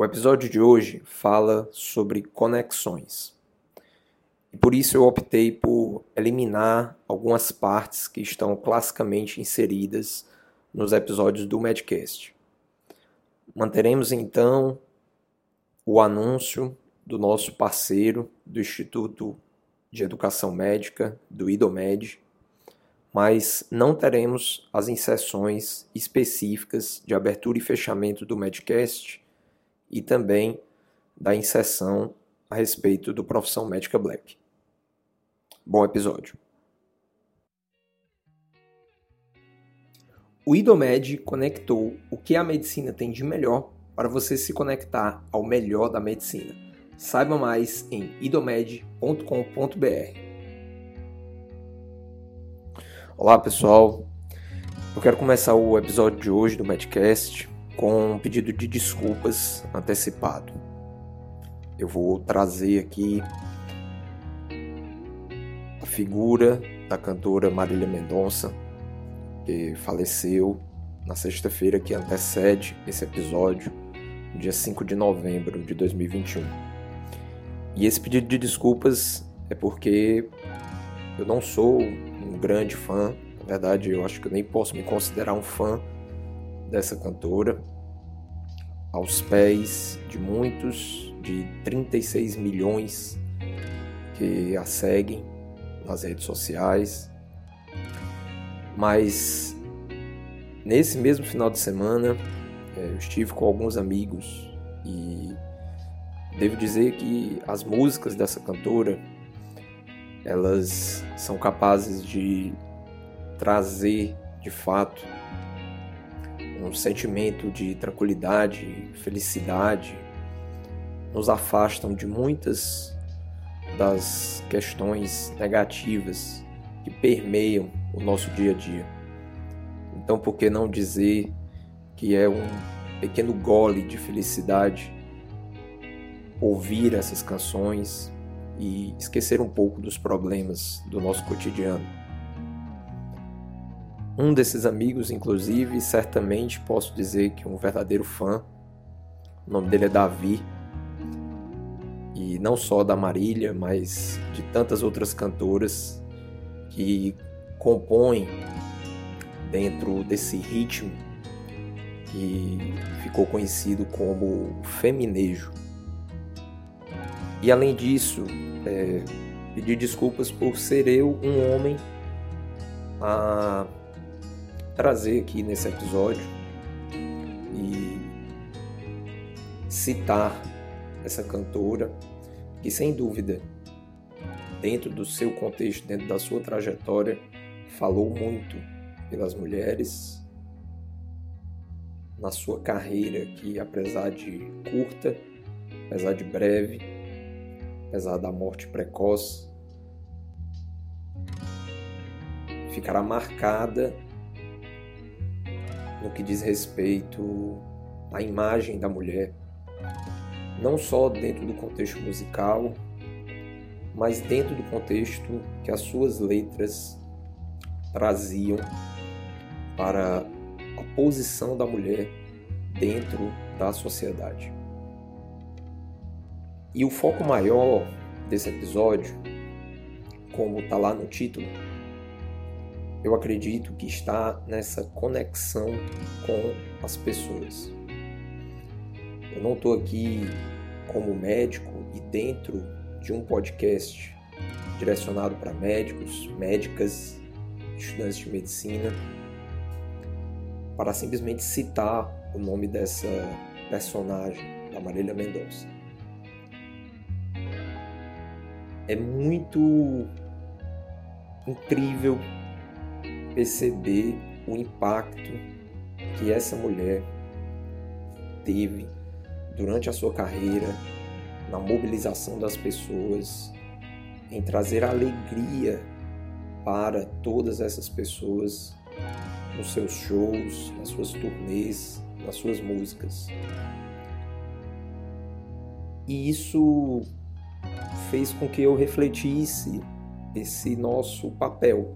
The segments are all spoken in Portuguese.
O episódio de hoje fala sobre conexões. E por isso eu optei por eliminar algumas partes que estão classicamente inseridas nos episódios do Medcast. Manteremos então o anúncio do nosso parceiro do Instituto de Educação Médica, do IDOMED, mas não teremos as inserções específicas de abertura e fechamento do Medcast e também da inserção a respeito do Profissão Médica Black. Bom episódio. O IDOMED conectou o que a medicina tem de melhor para você se conectar ao melhor da medicina. Saiba mais em idomed.com.br. Olá pessoal, eu quero começar o episódio de hoje do Medcast com um pedido de desculpas antecipado. Eu vou trazer aqui a figura da cantora Marília Mendonça, que faleceu na sexta-feira que antecede esse episódio, dia 5 de novembro de 2021. E esse pedido de desculpas é porque eu não sou um grande fã, na verdade eu acho que eu nem posso me considerar um fã dessa cantora, aos pés de muitos, de 36 milhões que a seguem nas redes sociais. Mas nesse mesmo final de semana é, eu estive com alguns amigos e devo dizer que as músicas dessa cantora elas são capazes de trazer de fato um sentimento de tranquilidade, felicidade, nos afastam de muitas das questões negativas que permeiam o nosso dia a dia. Então, por que não dizer que é um pequeno gole de felicidade ouvir essas canções e esquecer um pouco dos problemas do nosso cotidiano? Um desses amigos, inclusive, certamente posso dizer que um verdadeiro fã. O nome dele é Davi. E não só da Marília, mas de tantas outras cantoras que compõem dentro desse ritmo que ficou conhecido como feminejo. E além disso, é, pedir desculpas por ser eu um homem a trazer aqui nesse episódio e citar essa cantora que, sem dúvida, dentro do seu contexto, dentro da sua trajetória, falou muito pelas mulheres na sua carreira, que apesar de curta, apesar de breve, apesar da morte precoce, ficará marcada no que diz respeito à imagem da mulher, não só dentro do contexto musical, mas dentro do contexto que as suas letras traziam para a posição da mulher dentro da sociedade. E o foco maior desse episódio, como está lá no título, eu acredito que está nessa conexão com as pessoas. Eu não estou aqui como médico e dentro de um podcast direcionado para médicos, médicas, estudantes de medicina, para simplesmente citar o nome dessa personagem, da Marília Mendonça. É muito incrível perceber o impacto que essa mulher teve durante a sua carreira na mobilização das pessoas, em trazer alegria para todas essas pessoas nos seus shows, nas suas turnês, nas suas músicas. E isso fez com que eu refletisse esse nosso papel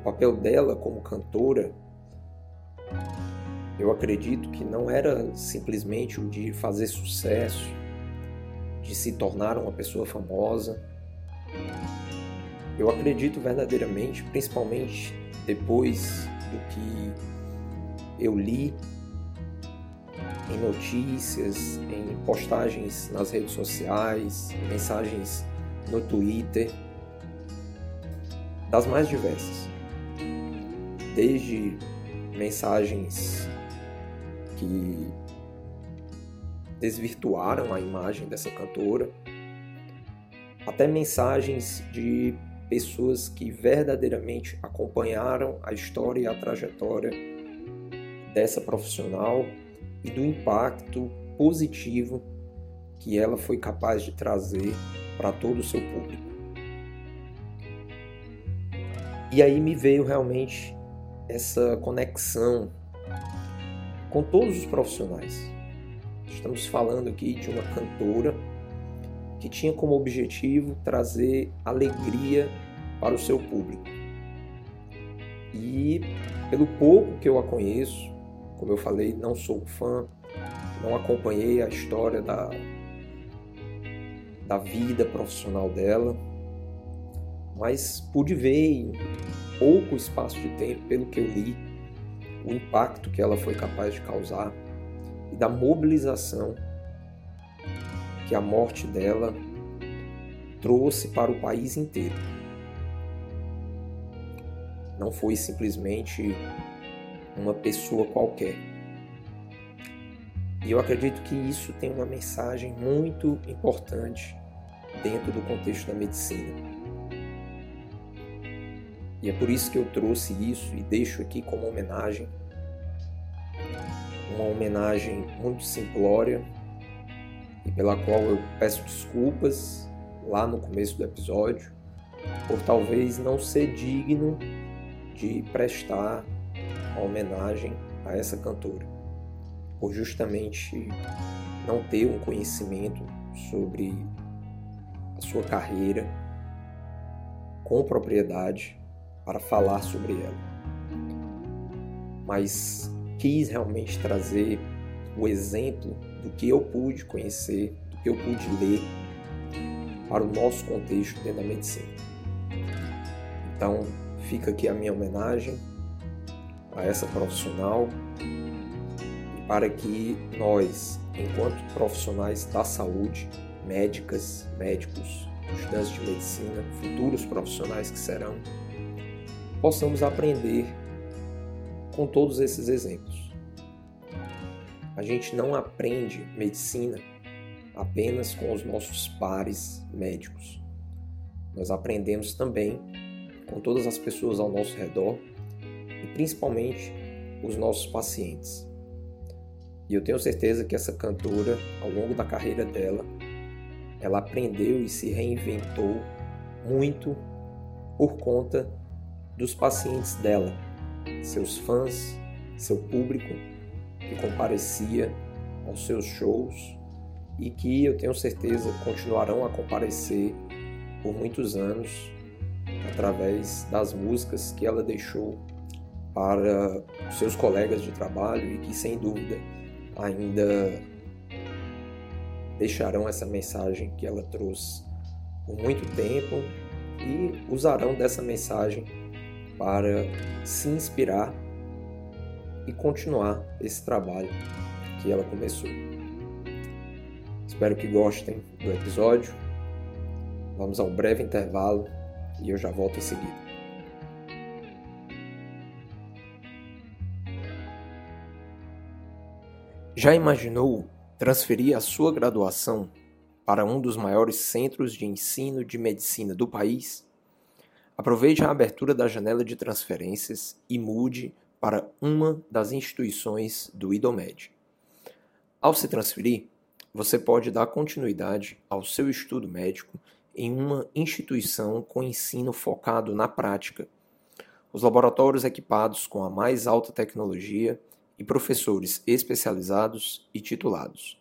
papel dela como cantora, Eu acredito que não era simplesmente o de fazer sucesso, de se tornar uma pessoa famosa. Eu acredito verdadeiramente, principalmente depois do que eu li em notícias, em postagens nas redes sociais, mensagens no Twitter, das mais diversas. Desde mensagens que desvirtuaram a imagem dessa cantora, até mensagens de pessoas que verdadeiramente acompanharam a história e a trajetória dessa profissional e do impacto positivo que ela foi capaz de trazer para todo o seu público. E aí me veio realmente essa conexão com todos os profissionais. Estamos falando aqui de uma cantora que tinha como objetivo trazer alegria para o seu público. E pelo pouco que eu a conheço, como eu falei, não sou fã, não acompanhei a história da, da vida profissional dela, mas pude ver pouco espaço de tempo, pelo que eu li, o impacto que ela foi capaz de causar e da mobilização que a morte dela trouxe para o país inteiro. Não foi simplesmente uma pessoa qualquer. E eu acredito que isso tem uma mensagem muito importante dentro do contexto da medicina. E é por isso que eu trouxe isso e deixo aqui como homenagem. Uma homenagem muito simplória e pela qual eu peço desculpas lá no começo do episódio por talvez não ser digno de prestar uma homenagem a essa cantora, por justamente não ter um conhecimento sobre a sua carreira com propriedade para falar sobre ela. Mas quis realmente trazer o exemplo do que eu pude conhecer, do que eu pude ler para o nosso contexto dentro da medicina. Então, fica aqui a minha homenagem a essa profissional e para que nós, enquanto profissionais da saúde, médicas, médicos, estudantes de medicina, futuros profissionais que serão, possamos aprender com todos esses exemplos. A gente não aprende medicina apenas com os nossos pares médicos. Nós aprendemos também com todas as pessoas ao nosso redor e principalmente os nossos pacientes. E eu tenho certeza que essa cantora, ao longo da carreira dela, ela aprendeu e se reinventou muito por conta dos pacientes dela, seus fãs, seu público que comparecia aos seus shows e que eu tenho certeza continuarão a comparecer por muitos anos através das músicas que ela deixou para seus colegas de trabalho e que sem dúvida ainda deixarão essa mensagem que ela trouxe por muito tempo e usarão dessa mensagem para se inspirar e continuar esse trabalho que ela começou. Espero que gostem do episódio. Vamos a um breve intervalo e eu já volto em seguida. Já imaginou transferir a sua graduação para um dos maiores centros de ensino de medicina do país? Aproveite a abertura da janela de transferências e mude para uma das instituições do IDOMED. Ao se transferir, você pode dar continuidade ao seu estudo médico em uma instituição com ensino focado na prática. Os laboratórios equipados com a mais alta tecnologia e professores especializados e titulados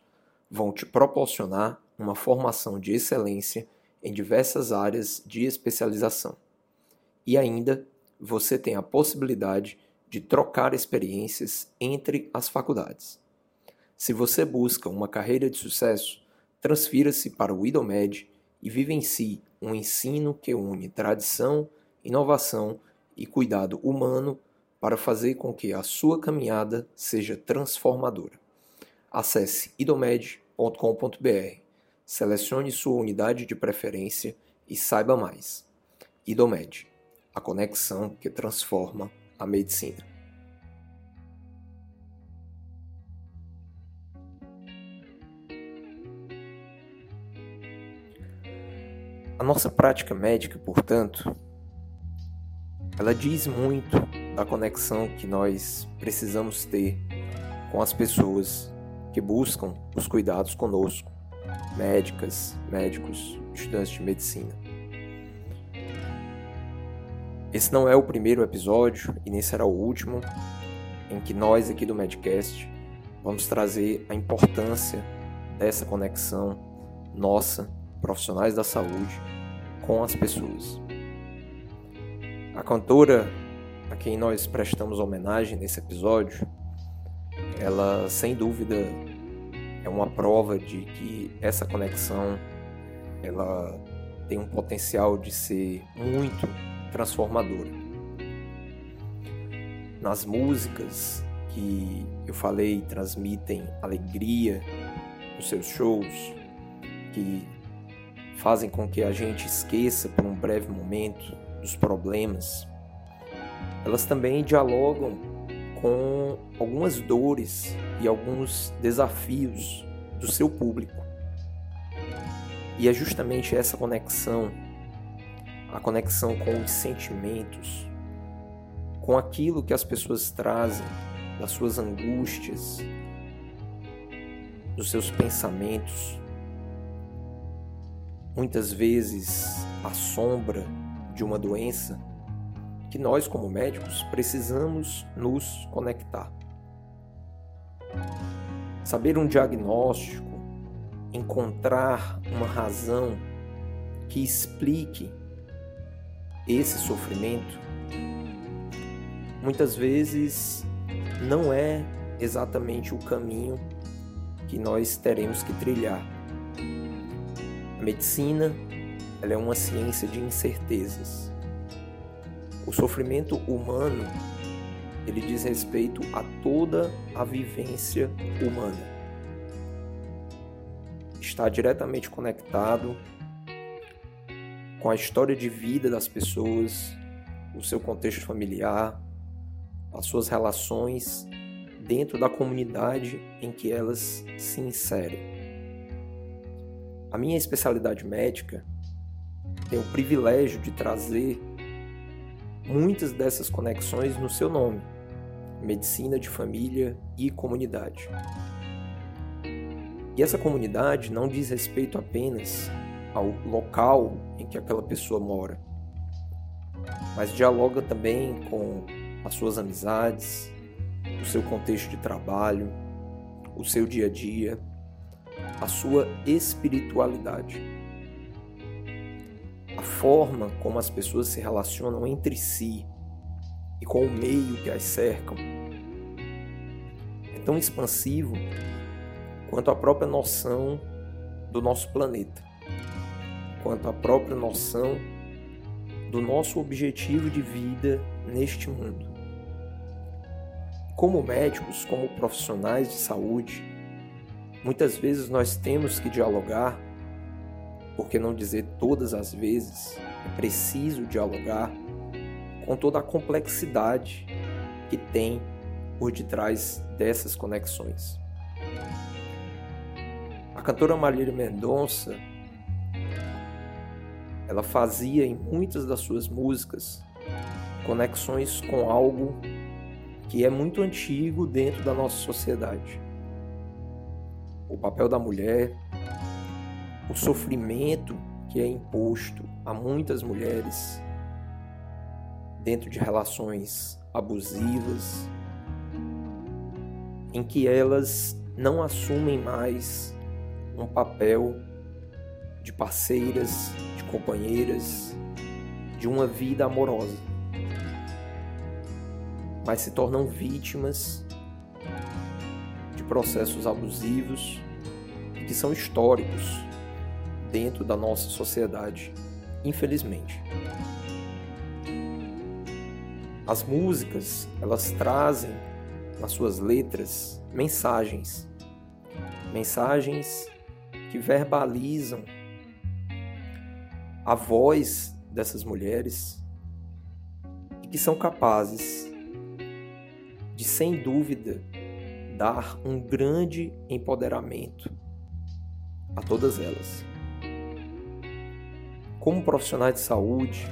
vão te proporcionar uma formação de excelência em diversas áreas de especialização. E ainda você tem a possibilidade de trocar experiências entre as faculdades. Se você busca uma carreira de sucesso, transfira-se para o IDOMED e vivencie um ensino que une tradição, inovação e cuidado humano para fazer com que a sua caminhada seja transformadora. Acesse idomed.com.br, selecione sua unidade de preferência e saiba mais. Idomed, a conexão que transforma a medicina. A nossa prática médica, portanto, ela diz muito da conexão que nós precisamos ter com as pessoas que buscam os cuidados conosco, médicas, médicos, estudantes de medicina. Esse não é o primeiro episódio e nem será o último em que nós aqui do Medcast vamos trazer a importância dessa conexão nossa, profissionais da saúde, com as pessoas. A cantora a quem nós prestamos homenagem nesse episódio, ela sem dúvida é uma prova de que essa conexão ela tem um potencial de ser muito transformadora. Nas músicas que eu falei transmitem alegria nos seus shows, que fazem com que a gente esqueça por um breve momento dos problemas. Elas também dialogam com algumas dores e alguns desafios do seu público. E é justamente essa conexão a conexão com os sentimentos, com aquilo que as pessoas trazem, das suas angústias, dos seus pensamentos. Muitas vezes a sombra de uma doença que nós, como médicos, precisamos nos conectar. Saber um diagnóstico, encontrar uma razão que explique esse sofrimento, muitas vezes não é exatamente o caminho que nós teremos que trilhar. A medicina ela é uma ciência de incertezas. O sofrimento humano ele diz respeito a toda a vivência humana. Está diretamente conectado com a história de vida das pessoas, o seu contexto familiar, as suas relações dentro da comunidade em que elas se inserem. A minha especialidade médica tem o privilégio de trazer muitas dessas conexões no seu nome: medicina de família e comunidade. E essa comunidade não diz respeito apenas ao local em que aquela pessoa mora, mas dialoga também com as suas amizades, o seu contexto de trabalho, o seu dia a dia, a sua espiritualidade. A forma como as pessoas se relacionam entre si e com o meio que as cercam é tão expansivo quanto a própria noção do nosso planeta quanto à própria noção do nosso objetivo de vida neste mundo. Como médicos, como profissionais de saúde, muitas vezes nós temos que dialogar, por que não dizer todas as vezes, é preciso dialogar com toda a complexidade que tem por detrás dessas conexões. A cantora Marília Mendonça ela fazia em muitas das suas músicas conexões com algo que é muito antigo dentro da nossa sociedade. O papel da mulher, o sofrimento que é imposto a muitas mulheres dentro de relações abusivas, em que elas não assumem mais um papel de parceiras, de companheiras, de uma vida amorosa. mas se tornam vítimas de processos abusivos que são históricos dentro da nossa sociedade, infelizmente. As músicas, elas trazem nas suas letras mensagens, mensagens que verbalizam a voz dessas mulheres e que são capazes de, sem dúvida, dar um grande empoderamento a todas elas. Como profissionais de saúde,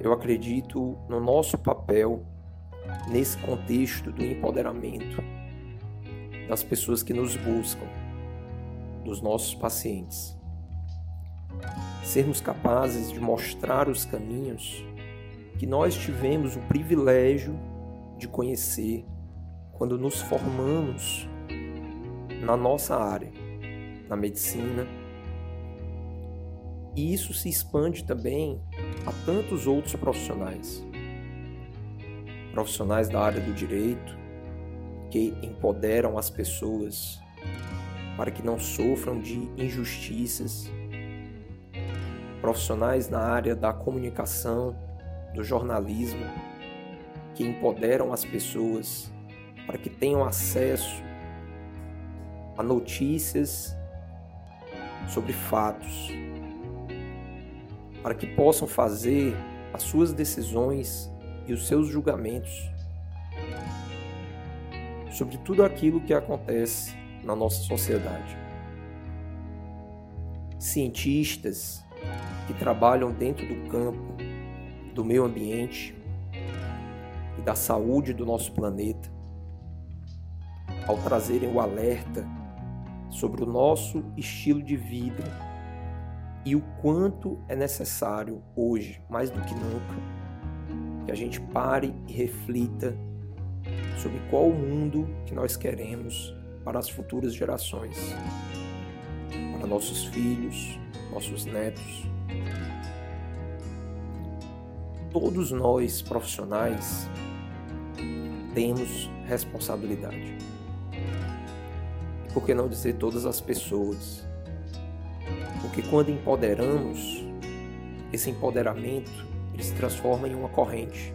eu acredito no nosso papel nesse contexto do empoderamento das pessoas que nos buscam, dos nossos pacientes. Sermos capazes de mostrar os caminhos que nós tivemos o privilégio de conhecer quando nos formamos na nossa área, na medicina. E isso se expande também a tantos outros profissionais. Profissionais da área do direito que empoderam as pessoas para que não sofram de injustiças. Profissionais na área da comunicação, do jornalismo, que empoderam as pessoas para que tenham acesso a notícias sobre fatos, para que possam fazer as suas decisões e os seus julgamentos sobre tudo aquilo que acontece na nossa sociedade. Cientistas que trabalham dentro do campo do meio ambiente e da saúde do nosso planeta, ao trazerem o alerta sobre o nosso estilo de vida e o quanto é necessário hoje, mais do que nunca, que a gente pare e reflita sobre qual o mundo que nós queremos para as futuras gerações, para nossos filhos, nossos netos. Todos nós profissionais temos responsabilidade por que não dizer todas as pessoas? Porque quando empoderamos, esse empoderamento ele se transforma em uma corrente.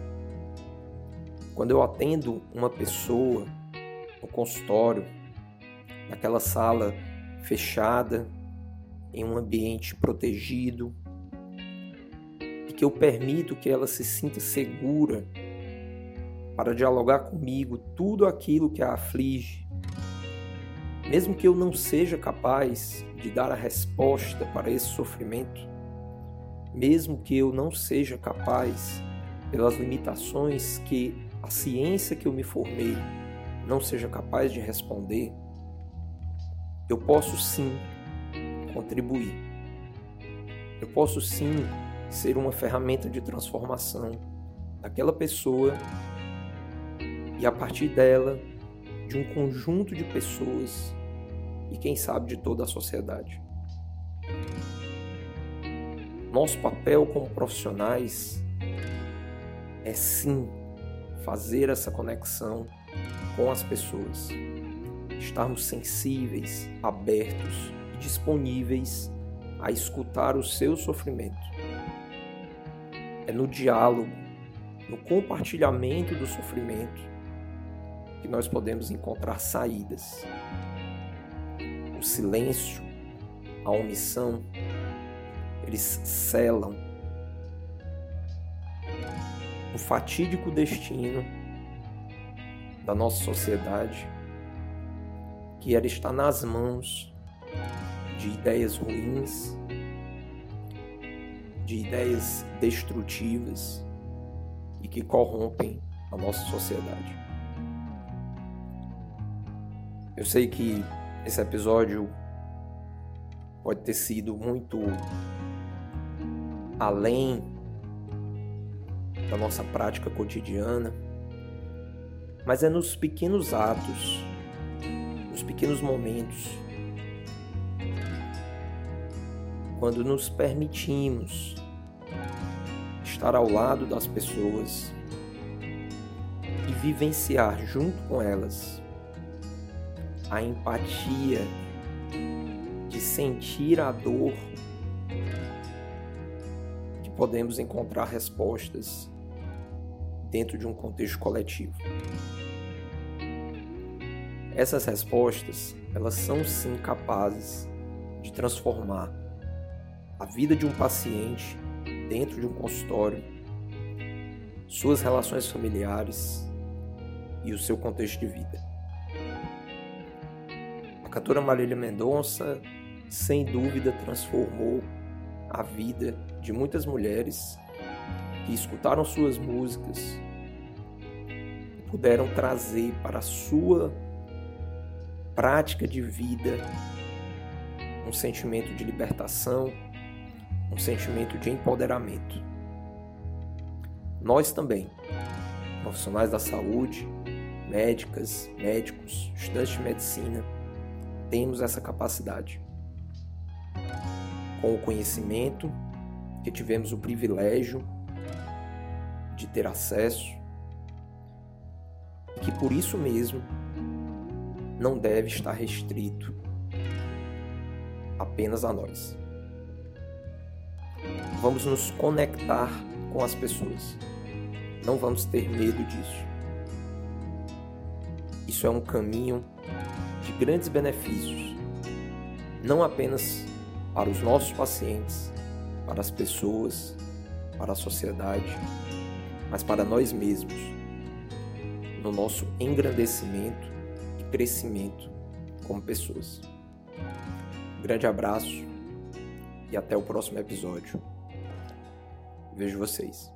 Quando eu atendo uma pessoa no consultório, naquela sala fechada, em um ambiente protegido, e que eu permito que ela se sinta segura para dialogar comigo tudo aquilo que a aflige, mesmo que eu não seja capaz de dar a resposta para esse sofrimento, mesmo que eu não seja capaz, pelas limitações que a ciência que eu me formei não seja capaz de responder, eu posso sim contribuir. Eu posso sim ser uma ferramenta de transformação daquela pessoa e a partir dela de um conjunto de pessoas e, quem sabe, de toda a sociedade. Nosso papel como profissionais é sim fazer essa conexão com as pessoas, estarmos sensíveis, abertos disponíveis a escutar o seu sofrimento. É no diálogo, no compartilhamento do sofrimento que nós podemos encontrar saídas. O silêncio, a omissão, eles selam o fatídico destino da nossa sociedade, que era estar nas mãos de ideias ruins, de ideias destrutivas e que corrompem a nossa sociedade. Eu sei que esse episódio pode ter sido muito além da nossa prática cotidiana, mas é nos pequenos atos, nos pequenos momentos, quando nos permitimos estar ao lado das pessoas, vivenciar junto com elas a empatia de sentir a dor que podemos encontrar respostas dentro de um contexto coletivo. Essas respostas, elas são sim capazes de transformar a vida de um paciente dentro de um consultório, suas relações familiares e o seu contexto de vida. A cantora Marília Mendonça, sem dúvida, transformou a vida de muitas mulheres que escutaram suas músicas e puderam trazer para a sua prática de vida um sentimento de libertação, um sentimento de empoderamento. Nós também, profissionais da saúde, médicas, médicos, estudantes de medicina, temos essa capacidade. Com o conhecimento que tivemos o privilégio de ter acesso, que por isso mesmo não deve estar restrito apenas a nós. Vamos nos conectar com as pessoas. Não vamos ter medo disso. Isso é um caminho de grandes benefícios, não apenas para os nossos pacientes, para as pessoas, para a sociedade, mas para nós mesmos, no nosso engrandecimento e crescimento como pessoas. Um grande abraço e até o próximo episódio. Vejo vocês.